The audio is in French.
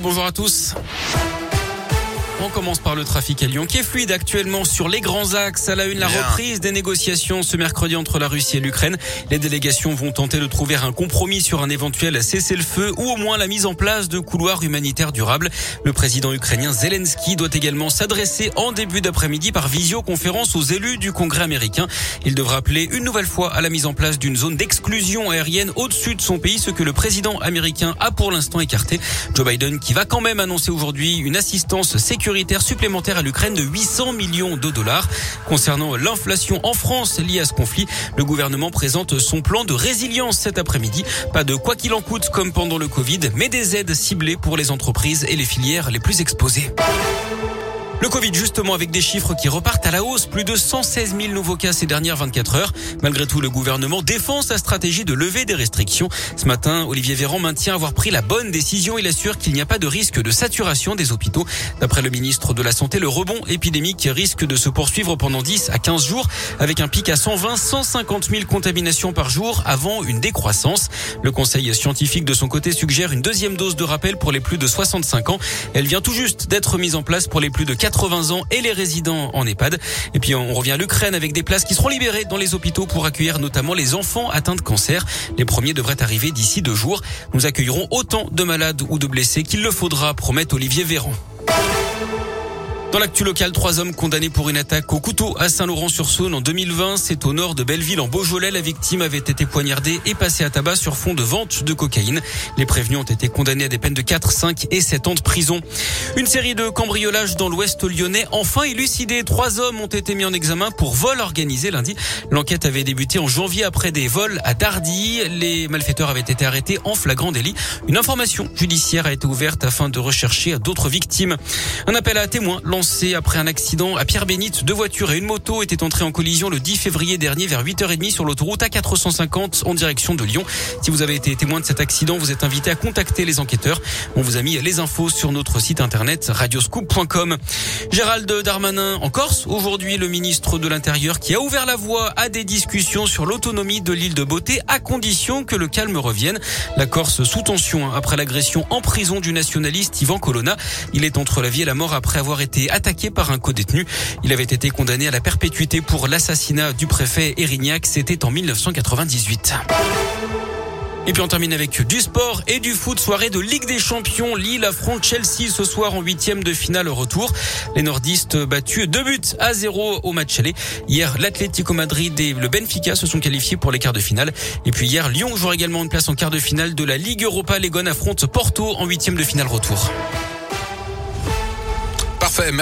Bonjour à tous. On commence par le trafic à Lyon qui est fluide actuellement sur les grands axes. À la une, la reprise des négociations ce mercredi entre la Russie et l'Ukraine. Les délégations vont tenter de trouver un compromis sur un éventuel cessez-le-feu ou au moins la mise en place de couloirs humanitaires durables. Le président ukrainien Zelensky doit également s'adresser en début d'après-midi par visioconférence aux élus du Congrès américain. Il devra appeler une nouvelle fois à la mise en place d'une zone d'exclusion aérienne au-dessus de son pays, ce que le président américain a pour l'instant écarté. Joe Biden qui va quand même annoncer aujourd'hui une assistance sécuritaire supplémentaire à l'Ukraine de 800 millions de dollars. Concernant l'inflation en France liée à ce conflit, le gouvernement présente son plan de résilience cet après-midi. Pas de quoi qu'il en coûte comme pendant le Covid, mais des aides ciblées pour les entreprises et les filières les plus exposées. Le Covid, justement, avec des chiffres qui repartent à la hausse. Plus de 116 000 nouveaux cas ces dernières 24 heures. Malgré tout, le gouvernement défend sa stratégie de lever des restrictions. Ce matin, Olivier Véran maintient avoir pris la bonne décision. Il assure qu'il n'y a pas de risque de saturation des hôpitaux. D'après le ministre de la Santé, le rebond épidémique risque de se poursuivre pendant 10 à 15 jours avec un pic à 120, 150 000 contaminations par jour avant une décroissance. Le conseil scientifique de son côté suggère une deuxième dose de rappel pour les plus de 65 ans. Elle vient tout juste d'être mise en place pour les plus de 80 ans et les résidents en EHPAD. Et puis on revient à l'Ukraine avec des places qui seront libérées dans les hôpitaux pour accueillir notamment les enfants atteints de cancer. Les premiers devraient arriver d'ici deux jours. Nous accueillerons autant de malades ou de blessés qu'il le faudra, promet Olivier Véran. Dans l'actu local, trois hommes condamnés pour une attaque au couteau à Saint-Laurent-sur-Saône en 2020. C'est au nord de Belleville, en Beaujolais. La victime avait été poignardée et passée à tabac sur fond de vente de cocaïne. Les prévenus ont été condamnés à des peines de 4, 5 et 7 ans de prison. Une série de cambriolages dans l'ouest lyonnais enfin élucidés. Trois hommes ont été mis en examen pour vol organisé lundi. L'enquête avait débuté en janvier après des vols à Dardy. Les malfaiteurs avaient été arrêtés en flagrant délit. Une information judiciaire a été ouverte afin de rechercher d'autres victimes. Un appel à témoins après un accident à Pierre-Bénite. Deux voitures et une moto étaient entrées en collision le 10 février dernier vers 8h30 sur l'autoroute A450 en direction de Lyon. Si vous avez été témoin de cet accident, vous êtes invité à contacter les enquêteurs. On vous a mis les infos sur notre site internet radioscoop.com. Gérald Darmanin en Corse. Aujourd'hui, le ministre de l'Intérieur qui a ouvert la voie à des discussions sur l'autonomie de l'île de Beauté à condition que le calme revienne. La Corse sous tension après l'agression en prison du nationaliste Ivan Colonna. Il est entre la vie et la mort après avoir été attaqué par un co-détenu. Il avait été condamné à la perpétuité pour l'assassinat du préfet Erignac. C'était en 1998. Et puis on termine avec du sport et du foot. Soirée de Ligue des Champions. Lille affronte Chelsea ce soir en huitième de finale retour. Les nordistes battus deux buts à zéro au match aller. Hier, l'Atlético Madrid et le Benfica se sont qualifiés pour les quarts de finale. Et puis hier, Lyon joue également une place en quart de finale de la Ligue Europa. Les Gones affrontent Porto en huitième de finale retour. Parfait.